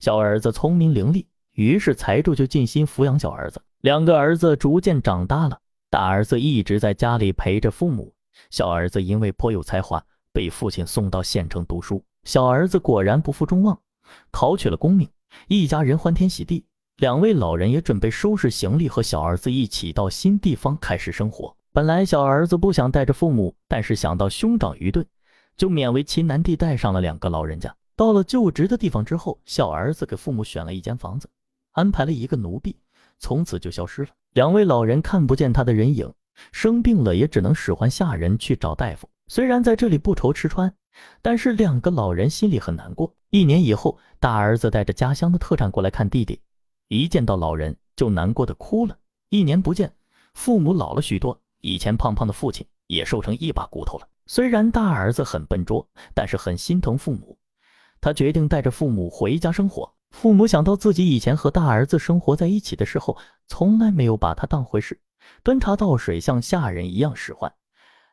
小儿子聪明伶俐，于是财主就尽心抚养小儿子。两个儿子逐渐长大了，大儿子一直在家里陪着父母，小儿子因为颇有才华，被父亲送到县城读书。小儿子果然不负众望，考取了功名，一家人欢天喜地。两位老人也准备收拾行李，和小儿子一起到新地方开始生活。本来小儿子不想带着父母，但是想到兄长愚钝，就勉为其难地带上了两个老人家。到了就职的地方之后，小儿子给父母选了一间房子，安排了一个奴婢，从此就消失了。两位老人看不见他的人影，生病了也只能使唤下人去找大夫。虽然在这里不愁吃穿，但是两个老人心里很难过。一年以后，大儿子带着家乡的特产过来看弟弟，一见到老人就难过的哭了。一年不见，父母老了许多，以前胖胖的父亲也瘦成一把骨头了。虽然大儿子很笨拙，但是很心疼父母。他决定带着父母回家生活。父母想到自己以前和大儿子生活在一起的时候，从来没有把他当回事，端茶倒水像下人一样使唤。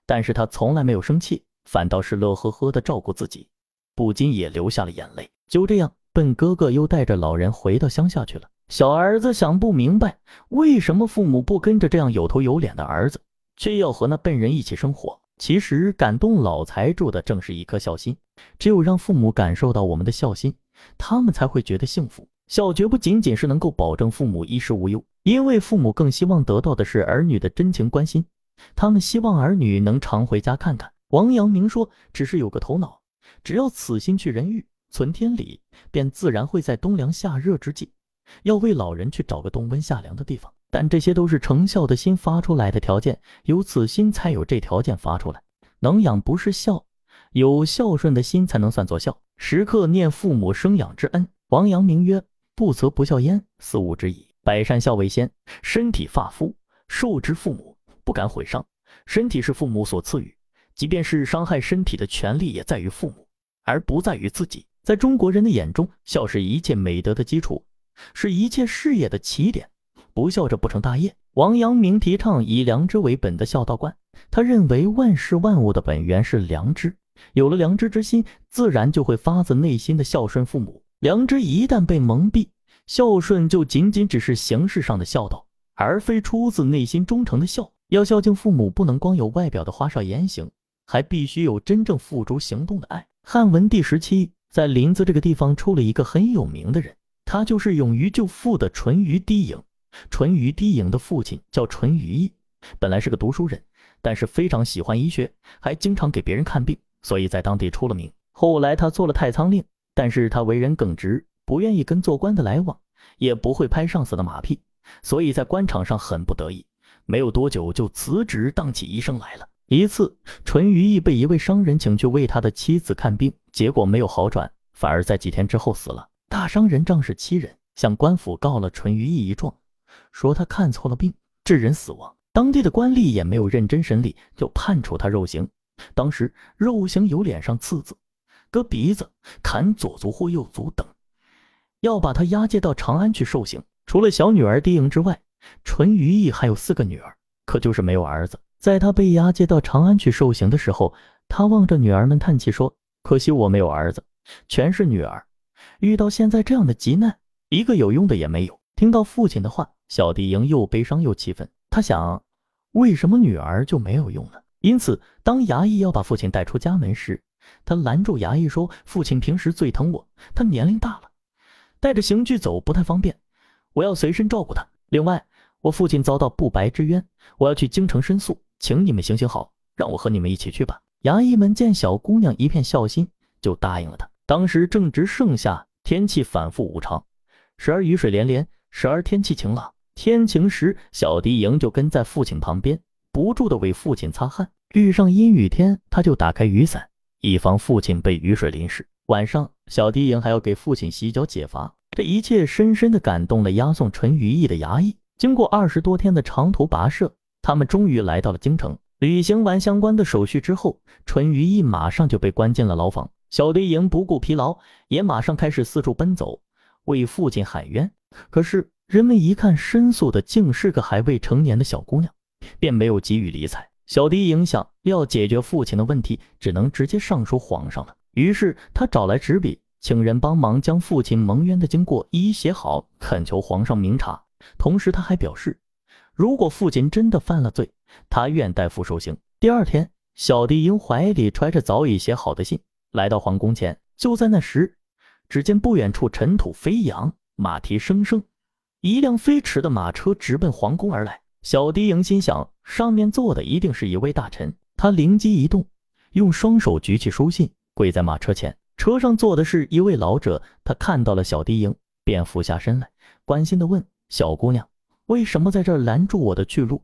但是他从来没有生气，反倒是乐呵呵的照顾自己，不禁也流下了眼泪。就这样，笨哥哥又带着老人回到乡下去了。小儿子想不明白，为什么父母不跟着这样有头有脸的儿子，却要和那笨人一起生活？其实感动老财主的正是一颗孝心，只有让父母感受到我们的孝心，他们才会觉得幸福。孝绝不仅仅是能够保证父母衣食无忧，因为父母更希望得到的是儿女的真情关心，他们希望儿女能常回家看看。王阳明说：“只是有个头脑，只要此心去人欲，存天理，便自然会在冬凉夏热之际，要为老人去找个冬温夏凉的地方。”但这些都是成孝的心发出来的条件，有此心才有这条件发出来。能养不是孝，有孝顺的心才能算作孝。时刻念父母生养之恩。王阳明曰：“不则不孝焉，四物之矣。百善孝为先。身体发肤受之父母，不敢毁伤。身体是父母所赐予，即便是伤害身体的权利，也在于父母，而不在于自己。在中国人的眼中，孝是一切美德的基础，是一切事业的起点。”不孝者不成大业。王阳明提倡以良知为本的孝道观，他认为万事万物的本源是良知，有了良知之心，自然就会发自内心的孝顺父母。良知一旦被蒙蔽，孝顺就仅仅只是形式上的孝道，而非出自内心忠诚的孝。要孝敬父母，不能光有外表的花哨言行，还必须有真正付诸行动的爱。汉文帝时期，在临淄这个地方出了一个很有名的人，他就是勇于救父的淳于低颖。淳于低颖的父亲叫淳于意，本来是个读书人，但是非常喜欢医学，还经常给别人看病，所以在当地出了名。后来他做了太仓令，但是他为人耿直，不愿意跟做官的来往，也不会拍上司的马屁，所以在官场上很不得意。没有多久就辞职当起医生来了。一次，淳于意被一位商人请去为他的妻子看病，结果没有好转，反而在几天之后死了。大商人仗势欺人，向官府告了淳于意一状。说他看错了病，致人死亡。当地的官吏也没有认真审理，就判处他肉刑。当时肉刑有脸上刺字、割鼻子、砍左足或右足等，要把他押解到长安去受刑。除了小女儿狄莹之外，淳于意还有四个女儿，可就是没有儿子。在他被押解到长安去受刑的时候，他望着女儿们叹气说：“可惜我没有儿子，全是女儿。遇到现在这样的急难，一个有用的也没有。”听到父亲的话。小狄莹又悲伤又气愤，他想，为什么女儿就没有用呢？因此，当衙役要把父亲带出家门时，他拦住衙役说：“父亲平时最疼我，他年龄大了，带着刑具走不太方便，我要随身照顾他。另外，我父亲遭到不白之冤，我要去京城申诉，请你们行行好，让我和你们一起去吧。”衙役们见小姑娘一片孝心，就答应了她。当时正值盛夏，天气反复无常，时而雨水连连，时而天气晴朗。天晴时，小迪莹就跟在父亲旁边，不住地为父亲擦汗。遇上阴雨天，他就打开雨伞，以防父亲被雨水淋湿。晚上，小迪莹还要给父亲洗脚解乏。这一切深深的感动了押送淳于意的衙役。经过二十多天的长途跋涉，他们终于来到了京城。履行完相关的手续之后，淳于意马上就被关进了牢房。小敌营不顾疲劳，也马上开始四处奔走，为父亲喊冤。可是人们一看申诉的竟是个还未成年的小姑娘，便没有给予理睬。小迪影响要解决父亲的问题，只能直接上书皇上了。于是他找来纸笔，请人帮忙将父亲蒙冤的经过一一写好，恳求皇上明察。同时他还表示，如果父亲真的犯了罪，他愿代父受刑。第二天，小迪英怀里揣着早已写好的信，来到皇宫前。就在那时，只见不远处尘土飞扬，马蹄声声，一辆飞驰的马车直奔皇宫而来。小迪营心想，上面坐的一定是一位大臣。他灵机一动，用双手举起书信，跪在马车前。车上坐的是一位老者，他看到了小迪营，便俯下身来，关心地问：“小姑娘，为什么在这儿拦住我的去路？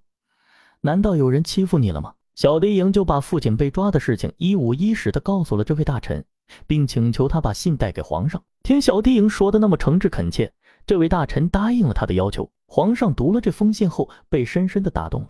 难道有人欺负你了吗？”小迪营就把父亲被抓的事情一五一十地告诉了这位大臣，并请求他把信带给皇上。听小迪营说的那么诚挚恳切，这位大臣答应了他的要求。皇上读了这封信后，被深深的打动了。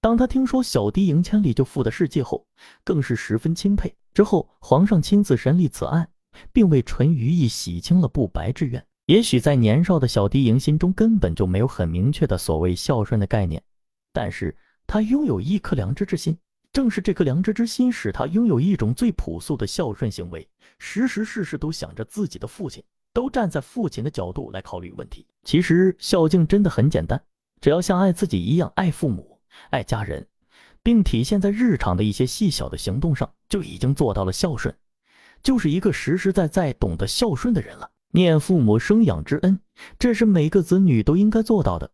当他听说小迪营千里就赴的事迹后，更是十分钦佩。之后，皇上亲自审理此案，并为淳于意洗清了不白之冤。也许在年少的小迪营心中根本就没有很明确的所谓孝顺的概念，但是他拥有一颗良知之心。正是这颗良知之心，使他拥有一种最朴素的孝顺行为，时时事事都想着自己的父亲。都站在父亲的角度来考虑问题。其实孝敬真的很简单，只要像爱自己一样爱父母、爱家人，并体现在日常的一些细小的行动上，就已经做到了孝顺，就是一个实实在在懂得孝顺的人了。念父母生养之恩，这是每个子女都应该做到的；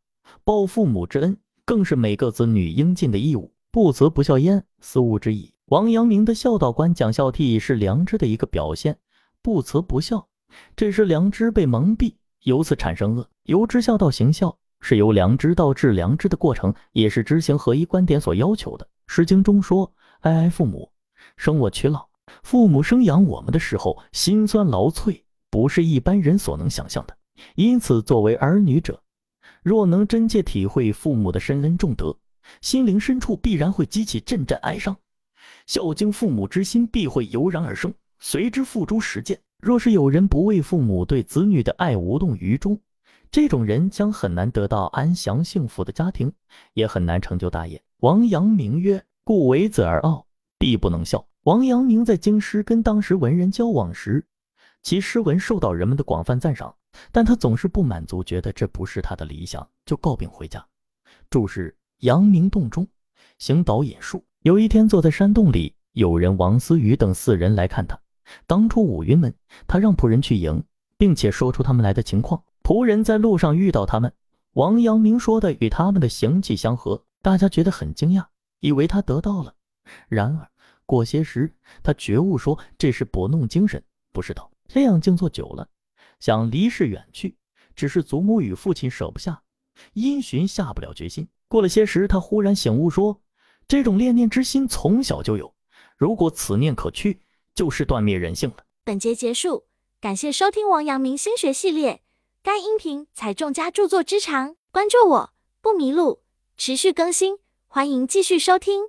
报父母之恩，更是每个子女应尽的义务。不慈不孝焉，思吾之矣。王阳明的孝道观讲孝悌是良知的一个表现，不慈不孝。这是良知被蒙蔽，由此产生恶。由知孝到行孝，是由良知到致良知的过程，也是知行合一观点所要求的。《诗经》中说：“哀哀父母，生我娶老。”父母生养我们的时候，心酸劳瘁，不是一般人所能想象的。因此，作为儿女者，若能真切体会父母的深恩重德，心灵深处必然会激起阵阵哀伤，孝敬父母之心必会油然而生，随之付诸实践。若是有人不为父母对子女的爱无动于衷，这种人将很难得到安详幸福的家庭，也很难成就大业。王阳明曰：“故为子而傲，必不能孝。”王阳明在京师跟当时文人交往时，其诗文受到人们的广泛赞赏，但他总是不满足，觉得这不是他的理想，就告病回家。注释：阳明洞中，行导引术。有一天，坐在山洞里，有人王思雨等四人来看他。当初五云门，他让仆人去迎，并且说出他们来的情况。仆人在路上遇到他们，王阳明说的与他们的行迹相合，大家觉得很惊讶，以为他得到了。然而过些时，他觉悟说这是拨弄精神，不是道。这样静坐久了，想离世远去，只是祖母与父亲舍不下，因循下不了决心。过了些时，他忽然醒悟说，这种恋念之心从小就有，如果此念可去。就是断灭人性了。本节结束，感谢收听王阳明心学系列。该音频采众家著作之长，关注我不迷路，持续更新，欢迎继续收听。